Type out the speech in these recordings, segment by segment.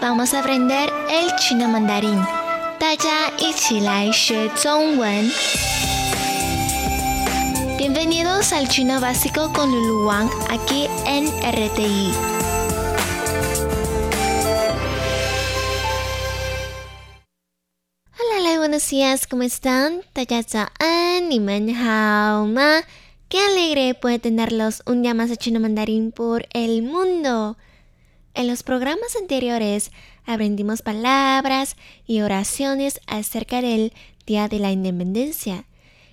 vamos a aprender el chino mandarín. Bienvenidos al chino básico con Lulu Wang aquí en RTI. Hola, hola, buenos días, ¿cómo están? Qué alegre puede tenerlos un día más de chino mandarín por el mundo. En los programas anteriores aprendimos palabras y oraciones acerca del Día de la Independencia.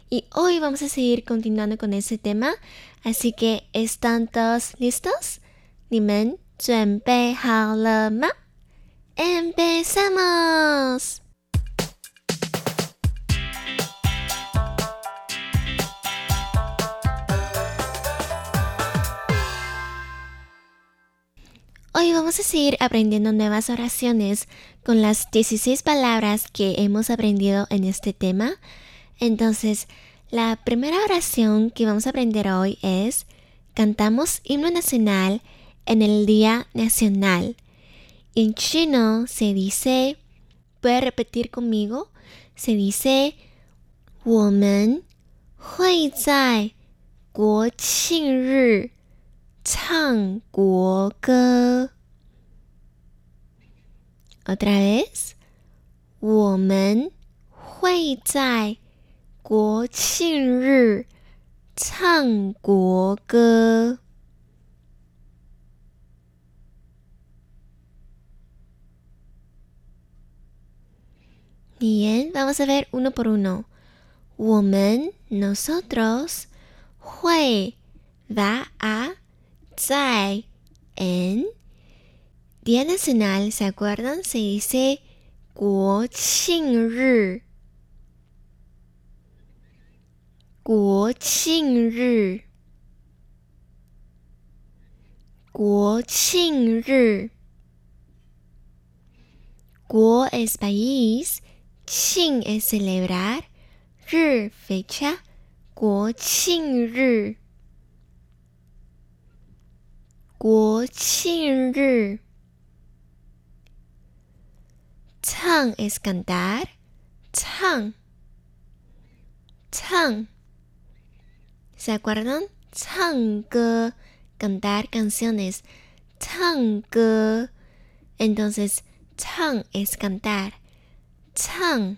Y hoy vamos a seguir continuando con ese tema, así que ¿están todos listos? ¡Empezamos! Hoy vamos a seguir aprendiendo nuevas oraciones con las 16 palabras que hemos aprendido en este tema. Entonces, la primera oración que vamos a aprender hoy es cantamos himno nacional en el Día Nacional. En chino se dice, puede repetir conmigo, se dice 我们会在国庆日 唱国歌。Otra vez，我们会在国庆日唱国歌。Bien, vamos a ver uno por uno. 我们 nosotros 会 va a 在 en Día Nacional, ¿se acuerdan? Se dice 国庆日。国庆日，国庆日。国 es país, 庆 es celebrar, 日 fecha, 国庆日。 国庆日，唱 es cantar，唱，唱，¿se acuerdan？唱歌，cantar canciones，唱歌，entonces 唱 es cantar，唱，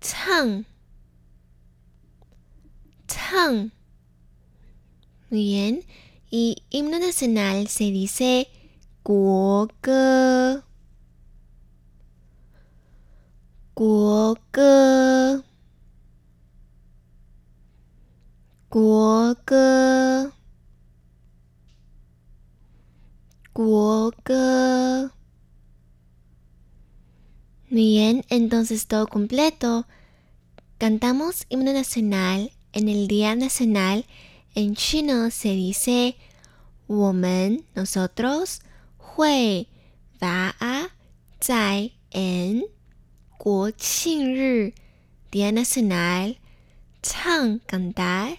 唱，唱。Muy bien. Y himno nacional se dice Guoge. Guoge. Guoge. Guoge. Muy bien, entonces todo completo. Cantamos himno nacional en el Día Nacional en chino se dice 我们 nosotros 会 va a 在 en 国庆日 Día Nacional 唱 cantar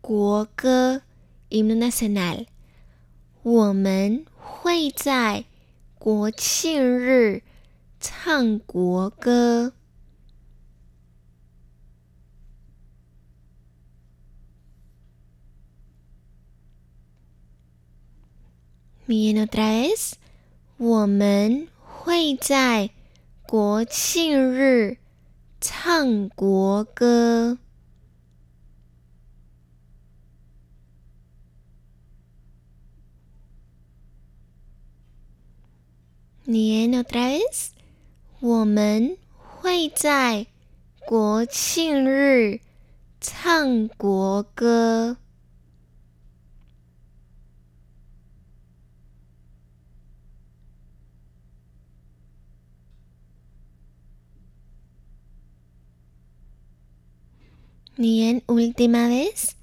国歌 himno nacional 我们会在国庆日唱国歌。Bien otra vez，我们会在国庆日唱国歌。Bien otra vez，我们会在国庆日唱国歌。Bien, última vez.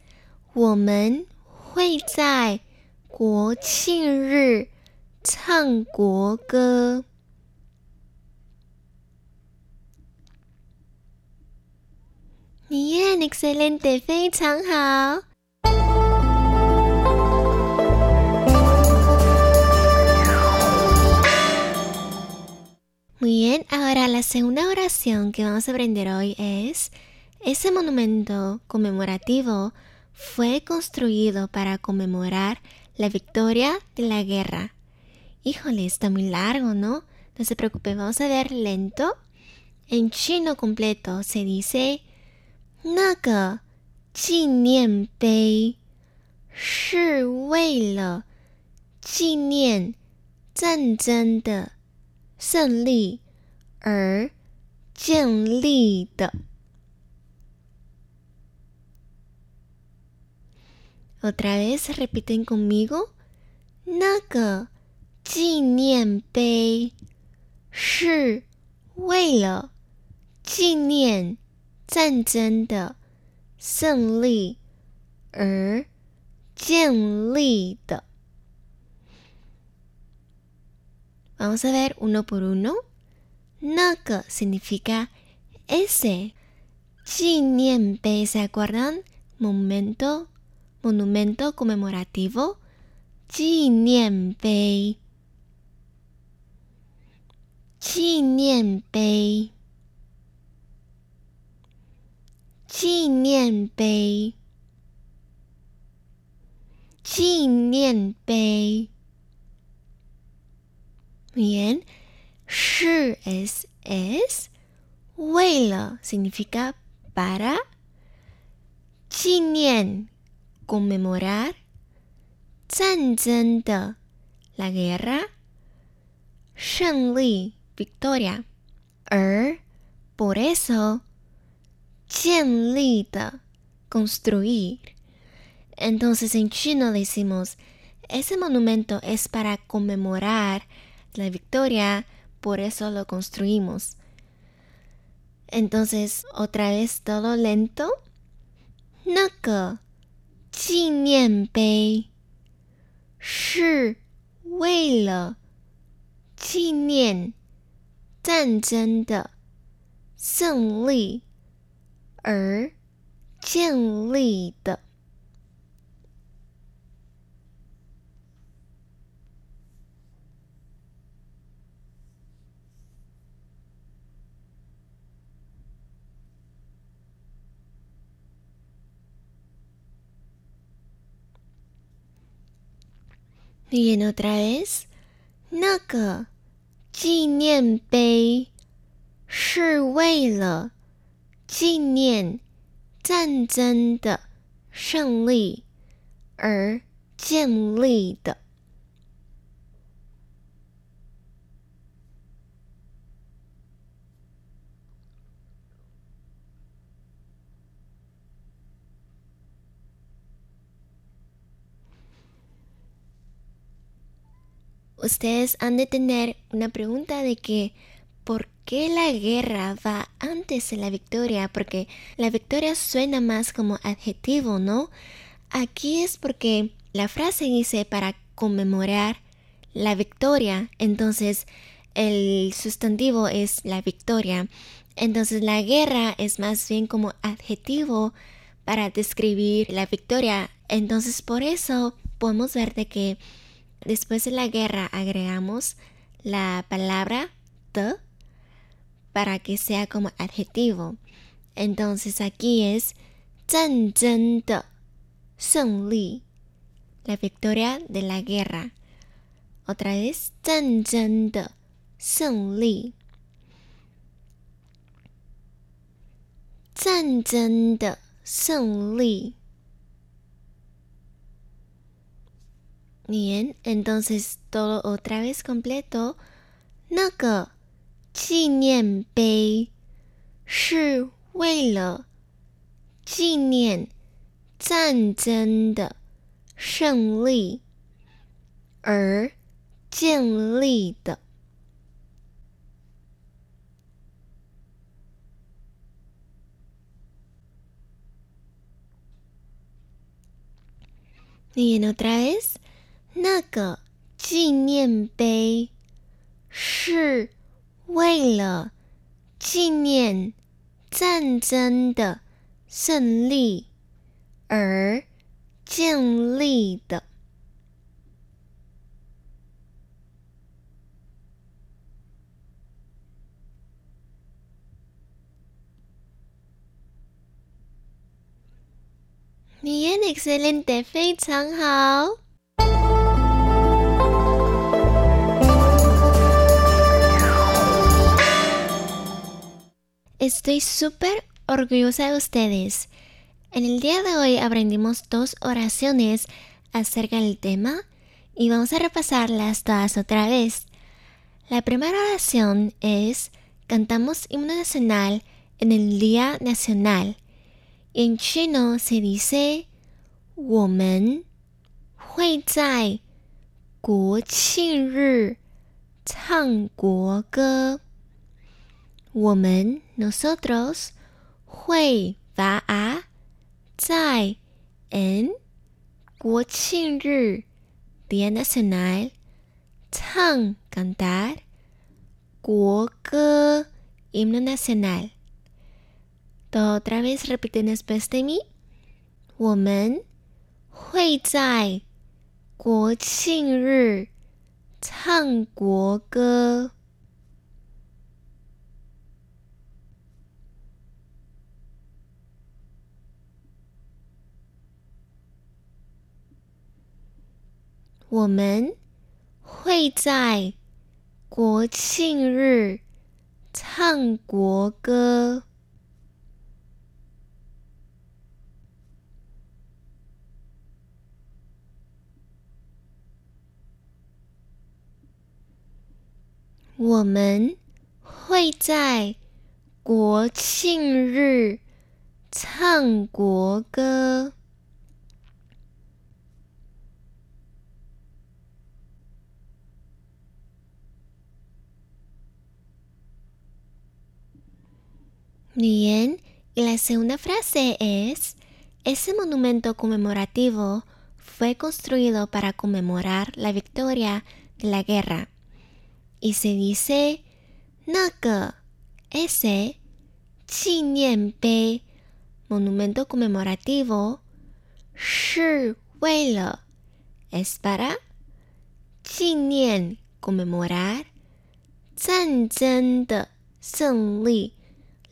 我们会在国庆日唱国歌。Bien, excelente, 非常好。Muy bien, ahora la segunda oración que vamos a aprender hoy es ese monumento conmemorativo fue construido para conmemorar la victoria de la guerra. Híjole, está muy largo, ¿no? No se preocupe, vamos a ver lento. En chino completo se dice Naga Jinian Bei Shi Wei Le Jinian De Sen Li Er Jian Li De Otra vez repiten conmigo. Naga, Jinian Bei. Shi, Weila. Jinian, Zanzen de. Sen Li. Er, Jian Li de. Vamos a ver uno por uno. Naga significa ese. Jinian Bei, ¿se acuerdan? Momento monumento conmemorativo, Jinianbei. Jinianbei. Jinianbei. Jinianbei. Bien, shi es es. Weilo significa para. 纪念 conmemorar, 战争的 la guerra, 胜利 victoria, 而 por eso 建立的 construir. Entonces en chino decimos, ese monumento es para conmemorar la victoria, por eso lo construimos. Entonces, otra vez todo lento. 那个 纪念碑是为了纪念战争的胜利而建立的。Bien, otra vez. 那个纪念碑是为了纪念战争的胜利而建立的。Ustedes han de tener una pregunta de que ¿por qué la guerra va antes de la victoria? Porque la victoria suena más como adjetivo, ¿no? Aquí es porque la frase dice para conmemorar la victoria, entonces el sustantivo es la victoria. Entonces la guerra es más bien como adjetivo para describir la victoria. Entonces por eso podemos ver de que Después de la guerra agregamos la palabra the para que sea como adjetivo. Entonces aquí es 战争的胜利, la victoria de la guerra. Otra vez 战争的胜利，战争的胜利。 Bien, entonces todo otra vez completo. 那个纪念碑是为了纪念战争的胜利而建立的。Bien, otra vez. 那个纪念碑是为了纪念战争的胜利而建立的。你演的 excellent 非常好。Estoy súper orgullosa de ustedes. En el día de hoy aprendimos dos oraciones acerca del tema y vamos a repasarlas todas otra vez. La primera oración es cantamos himno nacional en el Día Nacional. En chino se dice 我们会在国庆日唱国歌。 我们 nosotros 会 va a 在 en 国庆日 Día Nacional 唱 cantar 国歌 himno nacional. Todo otra vez repiten después de mí. 我们会在国庆日唱国歌。 我们会在国庆日唱国歌。我们会在国庆日唱国歌。Bien, y la segunda frase es, ese monumento conmemorativo fue construido para conmemorar la victoria de la guerra. Y se dice, Naga, ese, monumento conmemorativo, Shi es para, Qinien, conmemorar, Zan de, Li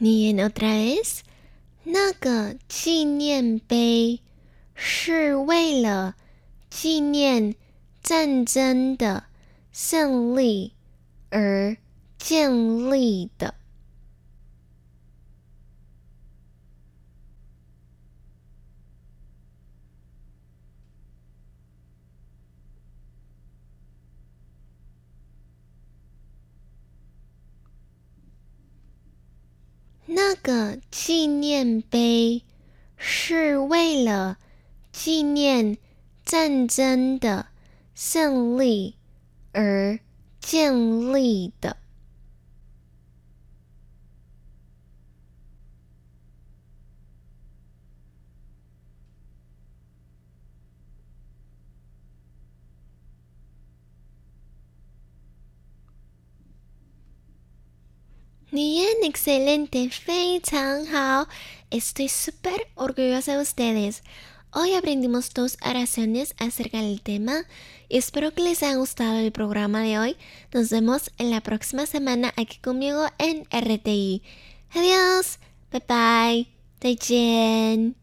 念 otra vez，那个纪念碑是为了纪念战争的胜利而建立的。那个纪念碑是为了纪念战争的胜利而建立的。Bien, excelente, Estoy súper orgullosa de ustedes. Hoy aprendimos dos oraciones acerca del tema y espero que les haya gustado el programa de hoy. Nos vemos en la próxima semana aquí conmigo en RTI. Adiós, bye bye, 再见。